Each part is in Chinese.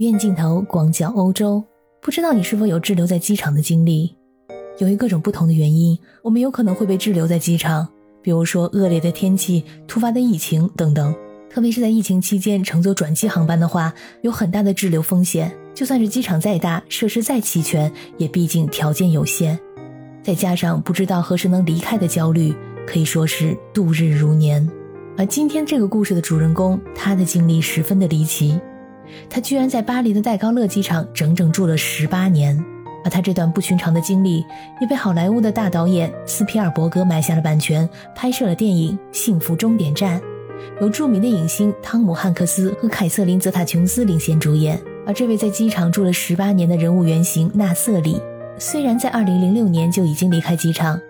远镜头广角欧洲，不知道你是否有滞留在机场的经历？由于各种不同的原因，我们有可能会被滞留在机场，比如说恶劣的天气、突发的疫情等等。特别是在疫情期间乘坐转机航班的话，有很大的滞留风险。就算是机场再大，设施再齐全，也毕竟条件有限。再加上不知道何时能离开的焦虑，可以说是度日如年。而今天这个故事的主人公，他的经历十分的离奇。他居然在巴黎的戴高乐机场整整住了十八年，而他这段不寻常的经历也被好莱坞的大导演斯皮尔伯格买下了版权，拍摄了电影《幸福终点站》，由著名的影星汤姆汉克斯和凯瑟琳泽塔琼斯领衔主演。而这位在机场住了十八年的人物原型纳瑟里，虽然在二零零六年就已经离开机场，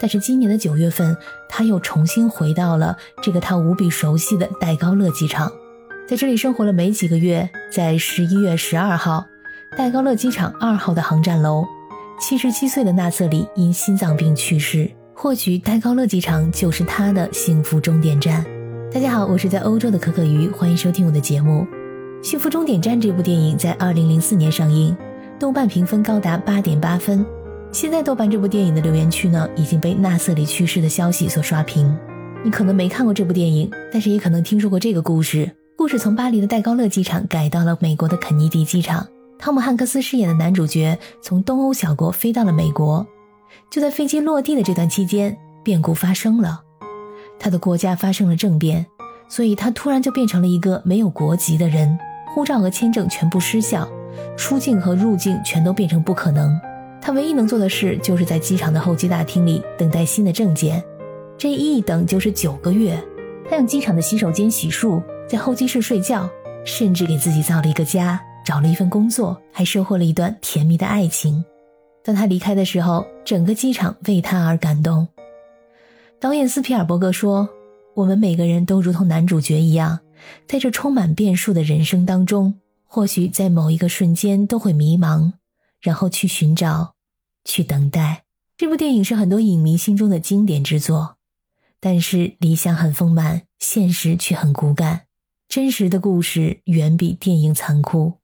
但是今年的九月份，他又重新回到了这个他无比熟悉的戴高乐机场。在这里生活了没几个月，在十一月十二号，戴高乐机场二号的航站楼，七十七岁的纳瑟里因心脏病去世。或许戴高乐机场就是他的幸福终点站。大家好，我是在欧洲的可可鱼，欢迎收听我的节目《幸福终点站》。这部电影在二零零四年上映，豆瓣评分高达八点八分。现在豆瓣这部电影的留言区呢，已经被纳瑟里去世的消息所刷屏。你可能没看过这部电影，但是也可能听说过这个故事。故事从巴黎的戴高乐机场改到了美国的肯尼迪机场。汤姆汉克斯饰演的男主角从东欧小国飞到了美国。就在飞机落地的这段期间，变故发生了，他的国家发生了政变，所以他突然就变成了一个没有国籍的人，护照和签证全部失效，出境和入境全都变成不可能。他唯一能做的事就是在机场的候机大厅里等待新的证件，这一等就是九个月。他用机场的洗手间洗漱。在候机室睡觉，甚至给自己造了一个家，找了一份工作，还收获了一段甜蜜的爱情。当他离开的时候，整个机场为他而感动。导演斯皮尔伯格说：“我们每个人都如同男主角一样，在这充满变数的人生当中，或许在某一个瞬间都会迷茫，然后去寻找，去等待。”这部电影是很多影迷心中的经典之作，但是理想很丰满，现实却很骨感。真实的故事远比电影残酷。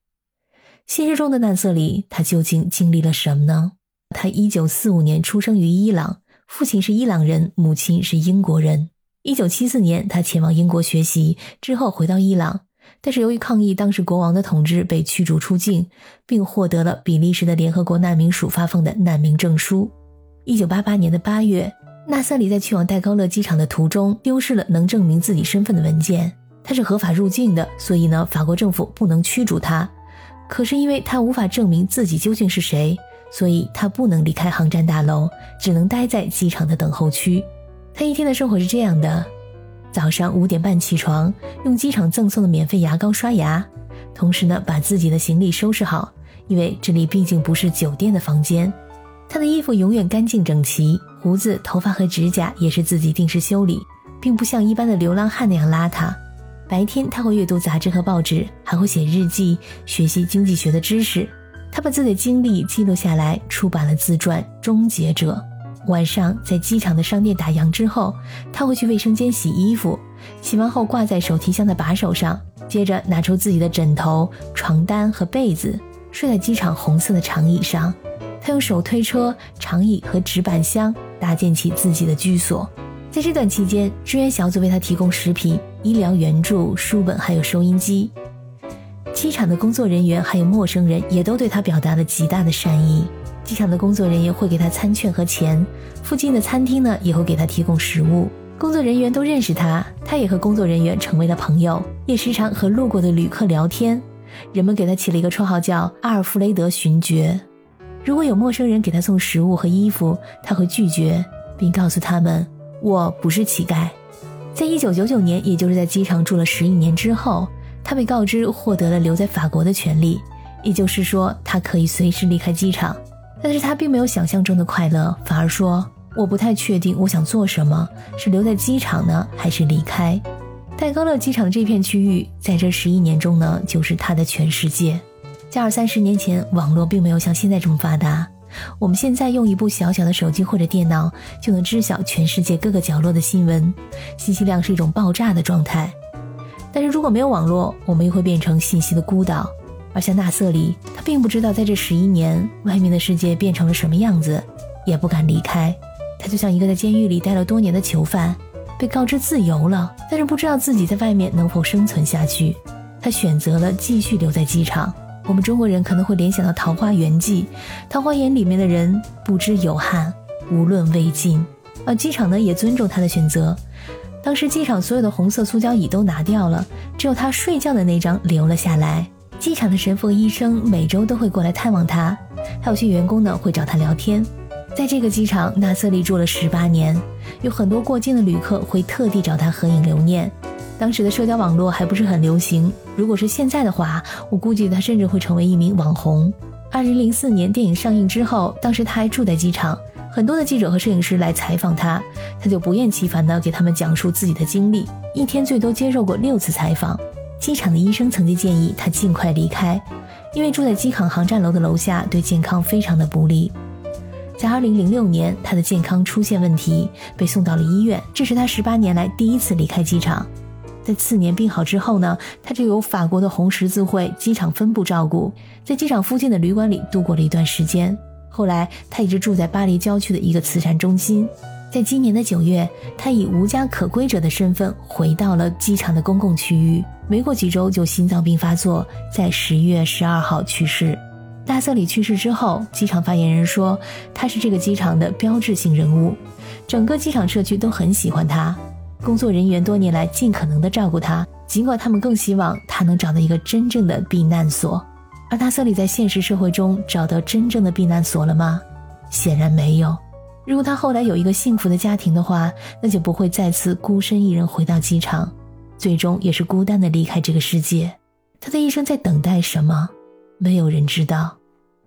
现实中的纳瑟里，他究竟经历了什么呢？他一九四五年出生于伊朗，父亲是伊朗人，母亲是英国人。一九七四年，他前往英国学习，之后回到伊朗，但是由于抗议当时国王的统治，被驱逐出境，并获得了比利时的联合国难民署发放的难民证书。一九八八年的八月，纳瑟里在去往戴高乐机场的途中，丢失了能证明自己身份的文件。他是合法入境的，所以呢，法国政府不能驱逐他。可是因为他无法证明自己究竟是谁，所以他不能离开航站大楼，只能待在机场的等候区。他一天的生活是这样的：早上五点半起床，用机场赠送的免费牙膏刷牙，同时呢，把自己的行李收拾好，因为这里毕竟不是酒店的房间。他的衣服永远干净整齐，胡子、头发和指甲也是自己定时修理，并不像一般的流浪汉那样邋遢。白天他会阅读杂志和报纸，还会写日记，学习经济学的知识。他把自己的经历记录下来，出版了自传《终结者》。晚上在机场的商店打烊之后，他会去卫生间洗衣服，洗完后挂在手提箱的把手上，接着拿出自己的枕头、床单和被子，睡在机场红色的长椅上。他用手推车、长椅和纸板箱搭建起自己的居所。在这段期间，支援小组为他提供食品。医疗援助、书本还有收音机，机场的工作人员还有陌生人也都对他表达了极大的善意。机场的工作人员会给他餐券和钱，附近的餐厅呢也会给他提供食物。工作人员都认识他，他也和工作人员成为了朋友，也时常和路过的旅客聊天。人们给他起了一个绰号叫阿尔弗雷德勋爵。如果有陌生人给他送食物和衣服，他会拒绝，并告诉他们：“我不是乞丐。”在一九九九年，也就是在机场住了十一年之后，他被告知获得了留在法国的权利，也就是说，他可以随时离开机场。但是他并没有想象中的快乐，反而说：“我不太确定我想做什么，是留在机场呢，还是离开？”戴高乐机场的这片区域，在这十一年中呢，就是他的全世界。在二三十年前，网络并没有像现在这么发达。我们现在用一部小小的手机或者电脑就能知晓全世界各个角落的新闻，信息量是一种爆炸的状态。但是如果没有网络，我们又会变成信息的孤岛，而像纳瑟里，他并不知道在这十一年外面的世界变成了什么样子，也不敢离开。他就像一个在监狱里待了多年的囚犯，被告知自由了，但是不知道自己在外面能否生存下去。他选择了继续留在机场。我们中国人可能会联想到《桃花源记》，桃花源里面的人不知有汉，无论魏晋。而机场呢，也尊重他的选择。当时机场所有的红色塑胶椅都拿掉了，只有他睡觉的那张留了下来。机场的神父和医生每周都会过来探望他，还有些员工呢会找他聊天。在这个机场，纳瑟利住了十八年，有很多过境的旅客会特地找他合影留念。当时的社交网络还不是很流行，如果是现在的话，我估计他甚至会成为一名网红。二零零四年电影上映之后，当时他还住在机场，很多的记者和摄影师来采访他，他就不厌其烦地给他们讲述自己的经历，一天最多接受过六次采访。机场的医生曾经建议他尽快离开，因为住在机场航站楼的楼下对健康非常的不利。在二零零六年，他的健康出现问题，被送到了医院，这是他十八年来第一次离开机场。在次年病好之后呢，他就由法国的红十字会机场分部照顾，在机场附近的旅馆里度过了一段时间。后来，他一直住在巴黎郊区的一个慈善中心。在今年的九月，他以无家可归者的身份回到了机场的公共区域。没过几周就心脏病发作，在十月十二号去世。大瑟里去世之后，机场发言人说他是这个机场的标志性人物，整个机场社区都很喜欢他。工作人员多年来尽可能的照顾他，尽管他们更希望他能找到一个真正的避难所。而达瑟里在现实社会中找到真正的避难所了吗？显然没有。如果他后来有一个幸福的家庭的话，那就不会再次孤身一人回到机场，最终也是孤单的离开这个世界。他的一生在等待什么？没有人知道。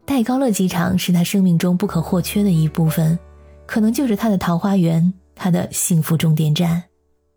戴高乐机场是他生命中不可或缺的一部分，可能就是他的桃花源，他的幸福终点站。